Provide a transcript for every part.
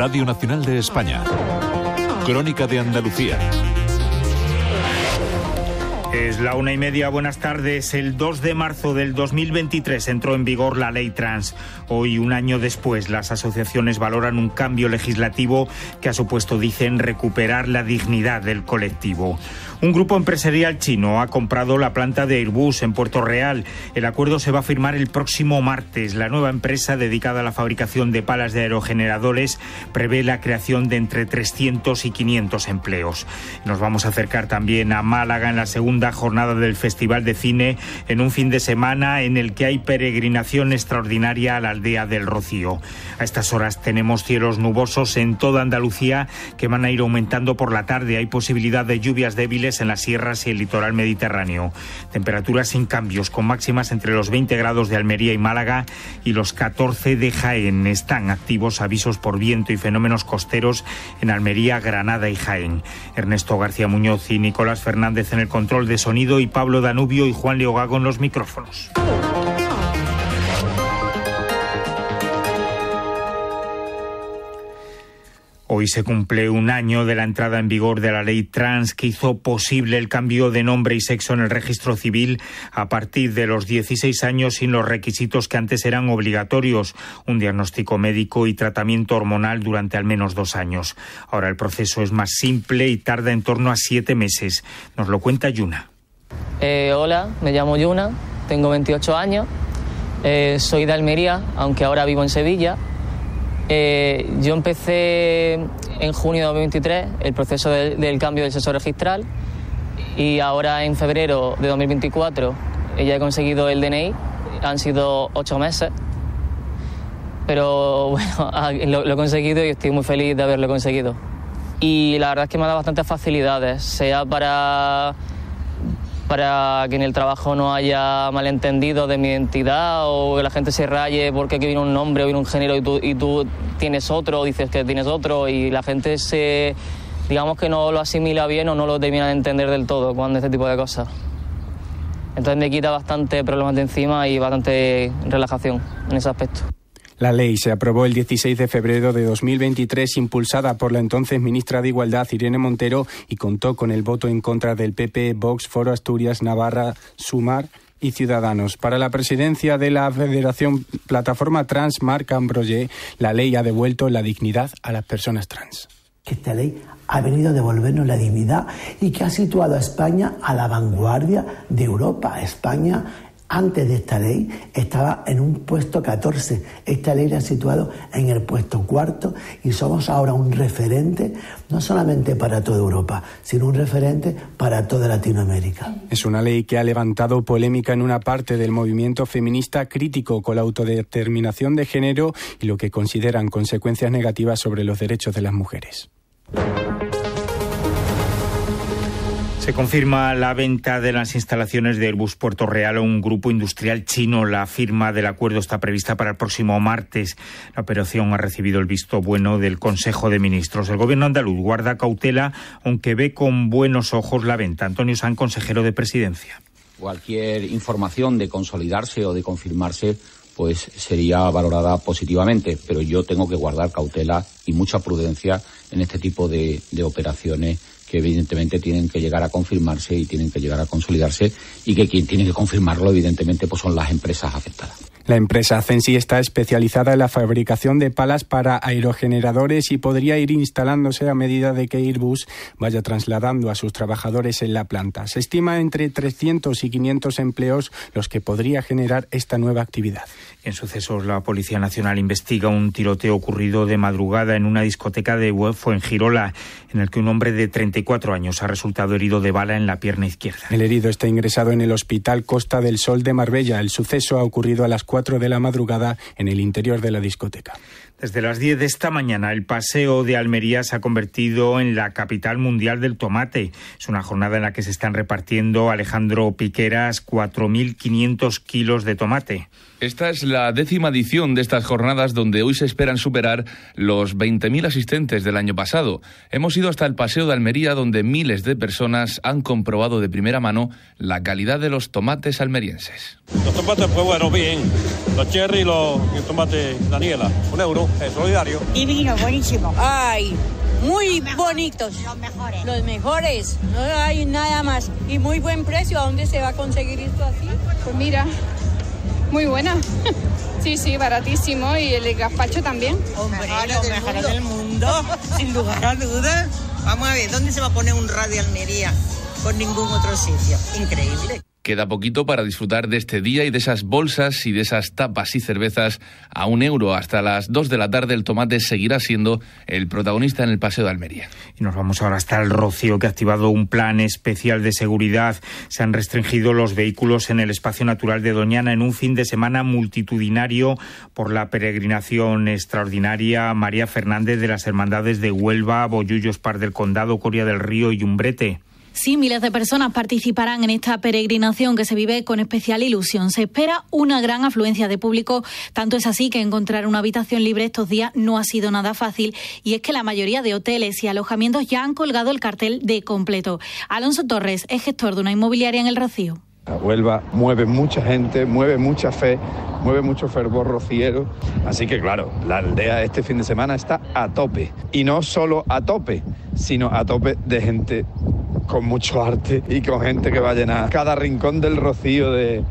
Radio Nacional de España. Crónica de Andalucía. Es la una y media, buenas tardes. El 2 de marzo del 2023 entró en vigor la ley trans. Hoy, un año después, las asociaciones valoran un cambio legislativo que ha supuesto, dicen, recuperar la dignidad del colectivo. Un grupo empresarial chino ha comprado la planta de Airbus en Puerto Real. El acuerdo se va a firmar el próximo martes. La nueva empresa dedicada a la fabricación de palas de aerogeneradores prevé la creación de entre 300 y 500 empleos. Nos vamos a acercar también a Málaga en la segunda jornada del Festival de Cine en un fin de semana en el que hay peregrinación extraordinaria a la aldea del Rocío. A estas horas tenemos cielos nubosos en toda Andalucía que van a ir aumentando por la tarde. Hay posibilidad de lluvias débiles en las sierras y el litoral mediterráneo. Temperaturas sin cambios, con máximas entre los 20 grados de Almería y Málaga y los 14 de Jaén. Están activos avisos por viento y fenómenos costeros en Almería, Granada y Jaén. Ernesto García Muñoz y Nicolás Fernández en el control de sonido y Pablo Danubio y Juan Leogago en los micrófonos. Hoy se cumple un año de la entrada en vigor de la ley trans que hizo posible el cambio de nombre y sexo en el registro civil a partir de los 16 años sin los requisitos que antes eran obligatorios, un diagnóstico médico y tratamiento hormonal durante al menos dos años. Ahora el proceso es más simple y tarda en torno a siete meses. Nos lo cuenta Yuna. Eh, hola, me llamo Yuna, tengo 28 años, eh, soy de Almería, aunque ahora vivo en Sevilla eh, yo empecé en junio de 2023 el proceso del cambio del sexo registral y ahora en febrero de 2024 ya he conseguido el DNI. Han sido ocho meses, pero bueno, lo, lo he conseguido y estoy muy feliz de haberlo conseguido. Y la verdad es que me ha dado bastantes facilidades, sea para para que en el trabajo no haya malentendido de mi identidad o que la gente se raye porque aquí viene un nombre o viene un género y tú, y tú tienes otro, dices que tienes otro y la gente se, digamos que no lo asimila bien o no lo termina de entender del todo cuando este tipo de cosas. Entonces me quita bastante problemas de encima y bastante relajación en ese aspecto. La ley se aprobó el 16 de febrero de 2023, impulsada por la entonces ministra de Igualdad, Irene Montero, y contó con el voto en contra del PP, Vox, Foro Asturias, Navarra, Sumar y Ciudadanos. Para la presidencia de la Federación Plataforma Trans, Marc Ambroye, la ley ha devuelto la dignidad a las personas trans. Esta ley ha venido a devolvernos la dignidad y que ha situado a España a la vanguardia de Europa. España antes de esta ley estaba en un puesto 14. Esta ley la ha situado en el puesto cuarto y somos ahora un referente no solamente para toda Europa, sino un referente para toda Latinoamérica. Es una ley que ha levantado polémica en una parte del movimiento feminista crítico con la autodeterminación de género y lo que consideran consecuencias negativas sobre los derechos de las mujeres. Se confirma la venta de las instalaciones de Airbus Puerto Real a un grupo industrial chino. La firma del acuerdo está prevista para el próximo martes. La operación ha recibido el visto bueno del Consejo de Ministros. El gobierno andaluz guarda cautela, aunque ve con buenos ojos la venta. Antonio San, consejero de Presidencia. Cualquier información de consolidarse o de confirmarse pues sería valorada positivamente, pero yo tengo que guardar cautela y mucha prudencia en este tipo de, de operaciones que evidentemente tienen que llegar a confirmarse y tienen que llegar a consolidarse y que quien tiene que confirmarlo evidentemente pues son las empresas afectadas. La empresa Censi está especializada en la fabricación de palas para aerogeneradores y podría ir instalándose a medida de que Airbus vaya trasladando a sus trabajadores en la planta. Se estima entre 300 y 500 empleos los que podría generar esta nueva actividad. En sucesos, la Policía Nacional investiga un tiroteo ocurrido de madrugada en una discoteca de Girola, en el que un hombre de 34 años ha resultado herido de bala en la pierna izquierda. El herido está ingresado en el Hospital Costa del Sol de Marbella. El suceso ha ocurrido a las 4 de la madrugada en el interior de la discoteca. Desde las 10 de esta mañana, el paseo de Almería se ha convertido en la capital mundial del tomate. Es una jornada en la que se están repartiendo, Alejandro Piqueras, 4.500 kilos de tomate. Esta es la décima edición de estas jornadas donde hoy se esperan superar los 20.000 asistentes del año pasado. Hemos ido hasta el Paseo de Almería donde miles de personas han comprobado de primera mano la calidad de los tomates almerienses. Los tomates, pues bueno, bien. Los cherry y los el tomate Daniela. Un euro, es solidario. Divino, buenísimo. Ay, muy bonitos. Los mejores. Los mejores. No hay nada más. Y muy buen precio. ¿A dónde se va a conseguir esto así? Pues mira, muy buena. Sí, sí, baratísimo. Y el gazpacho también. Hombre, los mejores del mundo, sin lugar a dudas. Vamos a ver, ¿dónde se va a poner un radio Almería? Por ningún otro sitio. Increíble. Queda poquito para disfrutar de este día y de esas bolsas y de esas tapas y cervezas a un euro. Hasta las dos de la tarde el tomate seguirá siendo el protagonista en el Paseo de Almería. Y nos vamos ahora hasta el Rocío, que ha activado un plan especial de seguridad. Se han restringido los vehículos en el espacio natural de Doñana en un fin de semana multitudinario por la peregrinación extraordinaria María Fernández de las Hermandades de Huelva, Bollullos Par del Condado, Coria del Río y Umbrete. Sí, miles de personas participarán en esta peregrinación que se vive con especial ilusión. Se espera una gran afluencia de público, tanto es así que encontrar una habitación libre estos días no ha sido nada fácil y es que la mayoría de hoteles y alojamientos ya han colgado el cartel de completo. Alonso Torres es gestor de una inmobiliaria en El Rocío. Huelva mueve mucha gente, mueve mucha fe, mueve mucho fervor rociero. Así que claro, la aldea este fin de semana está a tope. Y no solo a tope, sino a tope de gente con mucho arte y con gente que va a llenar cada rincón del rocío de,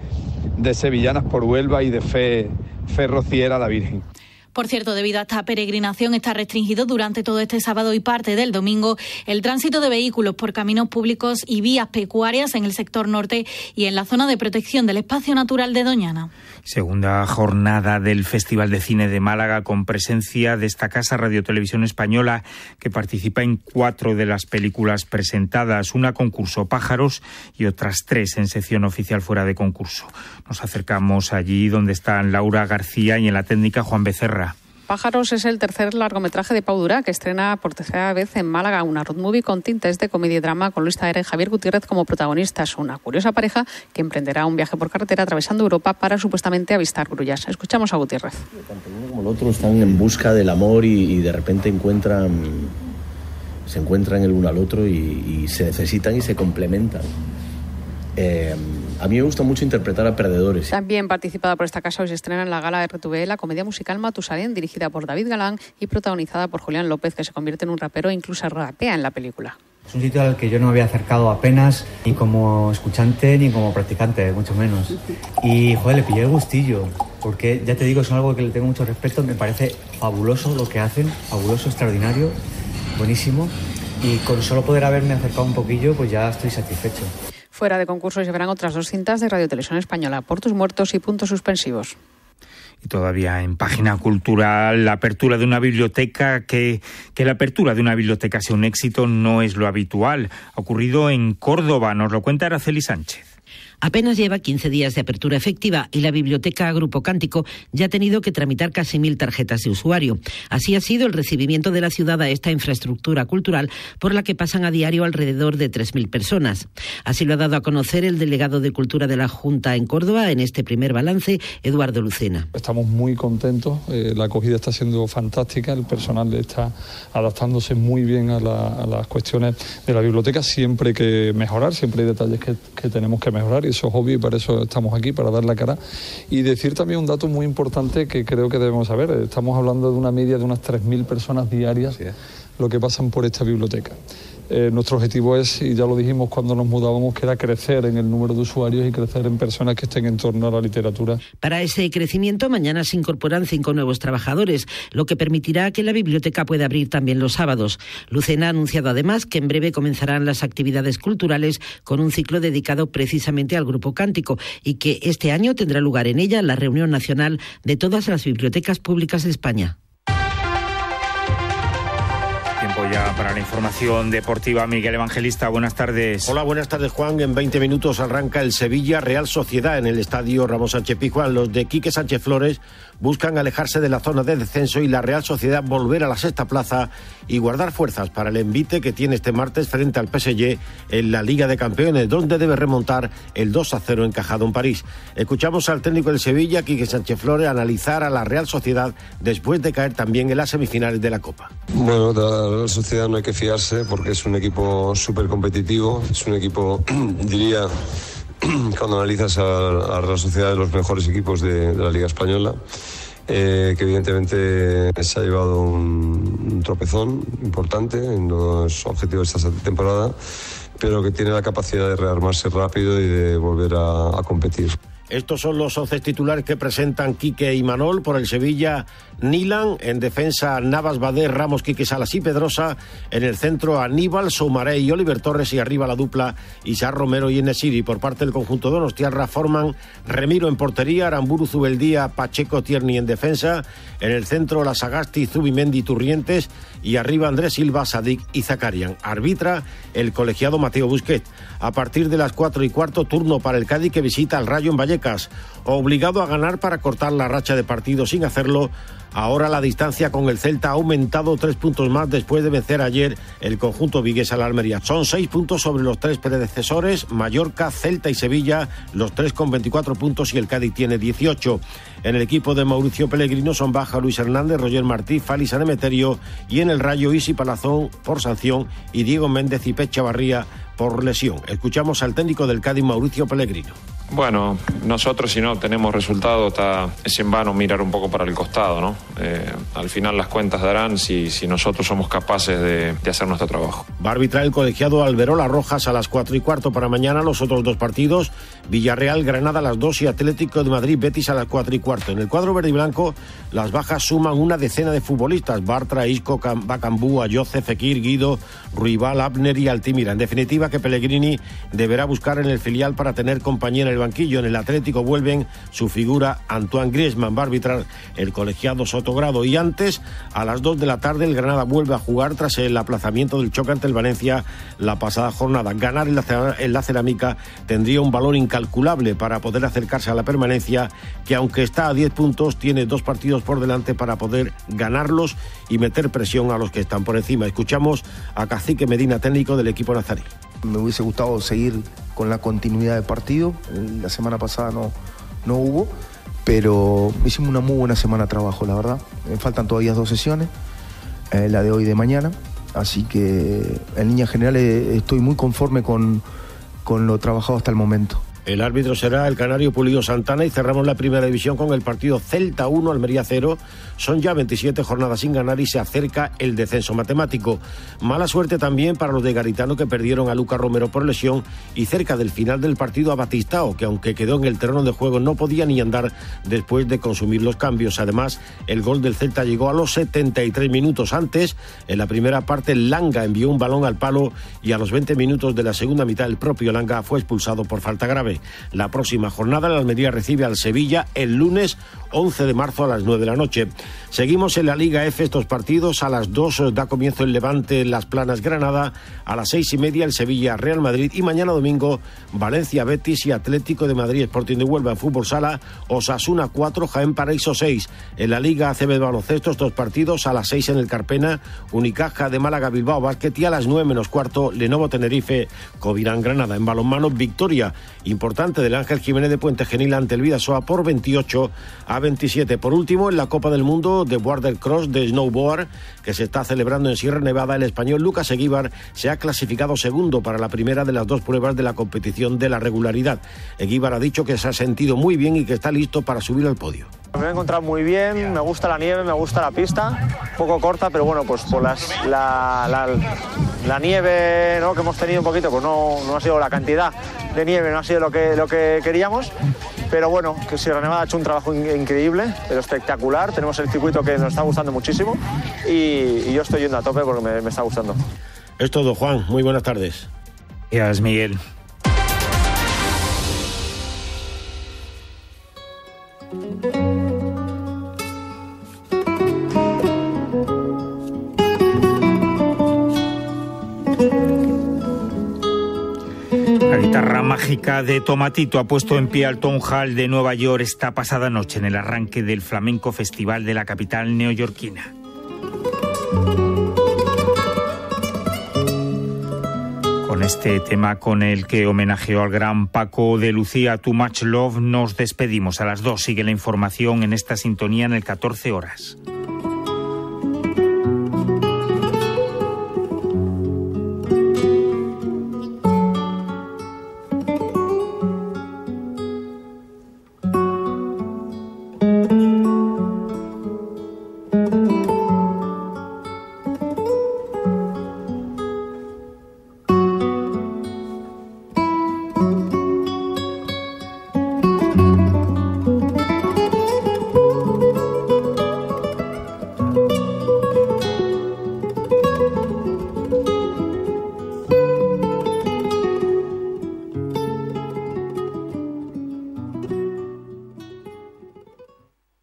de sevillanas por Huelva y de fe, fe rociera a la Virgen. Por cierto, debido a esta peregrinación está restringido durante todo este sábado y parte del domingo el tránsito de vehículos por caminos públicos y vías pecuarias en el sector norte y en la zona de protección del espacio natural de Doñana. Segunda jornada del Festival de Cine de Málaga con presencia de esta casa Radio Televisión Española que participa en cuatro de las películas presentadas, una concurso Pájaros y otras tres en sección oficial fuera de concurso. Nos acercamos allí donde están Laura García y en la técnica Juan Becerra. Pájaros es el tercer largometraje de Pau Durá, que estrena por tercera vez en Málaga una road movie con tintes de comedia y drama con Luis Taera y Javier Gutiérrez como protagonistas. Una curiosa pareja que emprenderá un viaje por carretera atravesando Europa para supuestamente avistar grullas. Escuchamos a Gutiérrez. Tanto uno como el otro están en busca del amor y, y de repente encuentran, se encuentran el uno al otro y, y se necesitan y se complementan. Eh, a mí me gusta mucho interpretar a perdedores. También participada por esta casa hoy se estrena en la gala de RTVE la comedia musical Matusalén, dirigida por David Galán y protagonizada por Julián López, que se convierte en un rapero e incluso rapea en la película. Es un sitio al que yo no me había acercado apenas, ni como escuchante ni como practicante, mucho menos. Y, joder, le pillé el gustillo, porque ya te digo, es algo que le tengo mucho respeto, me parece fabuloso lo que hacen, fabuloso, extraordinario, buenísimo. Y con solo poder haberme acercado un poquillo, pues ya estoy satisfecho. Fuera de concurso llevarán otras dos cintas de Radio Televisión Española, Por tus muertos y Puntos suspensivos. Y todavía en página cultural, la apertura de una biblioteca, que, que la apertura de una biblioteca sea un éxito no es lo habitual. Ha ocurrido en Córdoba, nos lo cuenta Araceli Sánchez. Apenas lleva 15 días de apertura efectiva y la biblioteca Grupo Cántico ya ha tenido que tramitar casi mil tarjetas de usuario. Así ha sido el recibimiento de la ciudad a esta infraestructura cultural por la que pasan a diario alrededor de 3.000 personas. Así lo ha dado a conocer el delegado de Cultura de la Junta en Córdoba en este primer balance, Eduardo Lucena. Estamos muy contentos, eh, la acogida está siendo fantástica, el personal está adaptándose muy bien a, la, a las cuestiones de la biblioteca. Siempre hay que mejorar, siempre hay detalles que, que tenemos que mejorar y eso es obvio y para eso estamos aquí, para dar la cara. Y decir también un dato muy importante que creo que debemos saber. Estamos hablando de una media de unas 3.000 personas diarias lo que pasan por esta biblioteca. Eh, nuestro objetivo es, y ya lo dijimos cuando nos mudábamos, que era crecer en el número de usuarios y crecer en personas que estén en torno a la literatura. Para ese crecimiento, mañana se incorporan cinco nuevos trabajadores, lo que permitirá que la biblioteca pueda abrir también los sábados. Lucena ha anunciado además que en breve comenzarán las actividades culturales con un ciclo dedicado precisamente al Grupo Cántico y que este año tendrá lugar en ella la reunión nacional de todas las bibliotecas públicas de España. Tiempo ya para la información deportiva. Miguel Evangelista, buenas tardes. Hola, buenas tardes, Juan. En 20 minutos arranca el Sevilla Real Sociedad en el estadio Ramos Sánchez Pizjuán. Los de Quique Sánchez Flores buscan alejarse de la zona de descenso y la Real Sociedad volver a la sexta plaza y guardar fuerzas para el envite que tiene este martes frente al PSG en la Liga de Campeones, donde debe remontar el 2 a 0 encajado en París. Escuchamos al técnico del Sevilla, Quique Sánchez Flores, analizar a la Real Sociedad después de caer también en las semifinales de la Copa. Bueno, Sociedad no hay que fiarse porque es un equipo súper competitivo, es un equipo, diría, cuando analizas a, la Real Sociedad de los mejores equipos de, la Liga Española. Eh, que evidentemente se ha llevado un, tropezón importante en los objetivos de esta temporada, pero que tiene la capacidad de rearmarse rápido y de volver a, a competir. Estos son los once titulares que presentan Quique y Manol por el Sevilla. Nilan, en defensa Navas, Bader, Ramos, Quique Salas y Pedrosa. En el centro Aníbal, Soumaré y Oliver Torres. Y arriba la dupla Isar Romero y Enesiri. Por parte del conjunto de Donostiarra forman Remiro en portería, Aramburu, Zubeldía, Pacheco, Tierney en defensa. En el centro la Sagasti, Zubimendi, Turrientes. Y arriba Andrés Silva, Sadik y Zacarian. Arbitra el colegiado Mateo Busquet. A partir de las cuatro y cuarto, turno para el Cádiz que visita al Rayo en Vallecas. Obligado a ganar para cortar la racha de partidos sin hacerlo. Ahora la distancia con el Celta ha aumentado tres puntos más después de vencer ayer el conjunto vigués al Almería. Son seis puntos sobre los tres predecesores, Mallorca, Celta y Sevilla, los tres con 24 puntos y el Cádiz tiene 18. En el equipo de Mauricio Pellegrino son baja Luis Hernández, Roger Martí, Fali Sanemeterio y en el Rayo Isi Palazón por sanción y Diego Méndez y Pech Chavarría por lesión. Escuchamos al técnico del Cádiz, Mauricio Pellegrino. Bueno, nosotros si no tenemos resultado está, es en vano mirar un poco para el costado, ¿no? Eh, al final las cuentas darán si, si nosotros somos capaces de, de, hacer nuestro trabajo. Va a arbitrar el colegiado Alberola Rojas a las 4 y cuarto para mañana los otros dos partidos, Villarreal, Granada a las 2 y Atlético de Madrid, Betis a las 4 y cuarto. En el cuadro verde y blanco las bajas suman una decena de futbolistas, Bartra, Isco, Bacambú, Ayoce, Fekir, Guido, Ruibal, Abner y Altimira. En definitiva que Pellegrini deberá buscar en el filial para tener compañía en el banquillo. En el Atlético vuelven su figura Antoine Griezmann, va a arbitrar el colegiado Sotogrado. Y antes, a las 2 de la tarde, el Granada vuelve a jugar tras el aplazamiento del choque ante el Valencia la pasada jornada. Ganar en la, cerámica tendría un valor incalculable para poder acercarse a la permanencia, que aunque está a 10 puntos, tiene dos partidos por delante para poder ganarlos y meter presión a los que están por encima. Escuchamos a Cacique Medina, técnico del equipo nazarí. Me hubiese gustado seguir con la continuidad del partido. La semana pasada no, no hubo, pero hicimos una muy buena semana de trabajo, la verdad. Me faltan todavía dos sesiones, eh, la de hoy y de mañana. Así que en líneas generales estoy muy conforme con, con lo trabajado hasta el momento. El árbitro será el canario Pulido Santana y cerramos la primera división con el partido Celta 1, Almería 0. Son ya 27 jornadas sin ganar y se acerca el descenso matemático. Mala suerte también para los de Garitano que perdieron a Luca Romero por lesión y cerca del final del partido a Batistao, que aunque quedó en el terreno de juego no podía ni andar después de consumir los cambios. Además, el gol del Celta llegó a los 73 minutos antes. En la primera parte, Langa envió un balón al palo y a los 20 minutos de la segunda mitad el propio Langa fue expulsado por falta grave. La próxima jornada la Almería recibe al Sevilla el lunes 11 de marzo a las 9 de la noche. Seguimos en la Liga F estos partidos. A las 2 da comienzo el Levante Las Planas Granada. A las 6 y media el Sevilla Real Madrid. Y mañana domingo Valencia Betis y Atlético de Madrid Sporting de Huelva en fútbol sala. Osasuna 4, Jaén Paraíso 6. En la Liga ACB de baloncesto estos partidos a las 6 en el Carpena. Unicaja de Málaga Bilbao Basket y a las 9 menos cuarto Lenovo Tenerife Covirán Granada. En balonmano victoria del Ángel Jiménez de Puente Genil ante el Vidasoa por 28 a 27. Por último, en la Copa del Mundo de Border Cross de Snowboard, que se está celebrando en Sierra Nevada, el español Lucas Eguíbar se ha clasificado segundo para la primera de las dos pruebas de la competición de la regularidad. Eguíbar ha dicho que se ha sentido muy bien y que está listo para subir al podio. Me he encontrado muy bien, me gusta la nieve, me gusta la pista, un poco corta, pero bueno, pues por las, la, la, la, nieve ¿no? que hemos tenido un poquito, pues no, no ha sido la cantidad de nieve, no ha sido lo que, lo que queríamos, pero bueno, que Sierra Nevada ha hecho un trabajo increíble, pero espectacular, tenemos el circuito que nos está gustando muchísimo y, y yo estoy yendo a tope porque me, me está gustando. Es todo, Juan, muy buenas tardes. Gracias, Miguel. Mágica de Tomatito ha puesto en pie al Town Hall de Nueva York esta pasada noche en el arranque del Flamenco Festival de la capital neoyorquina. Con este tema con el que homenajeó al gran Paco de Lucía, Too Much Love, nos despedimos. A las dos sigue la información en esta sintonía en el 14 horas.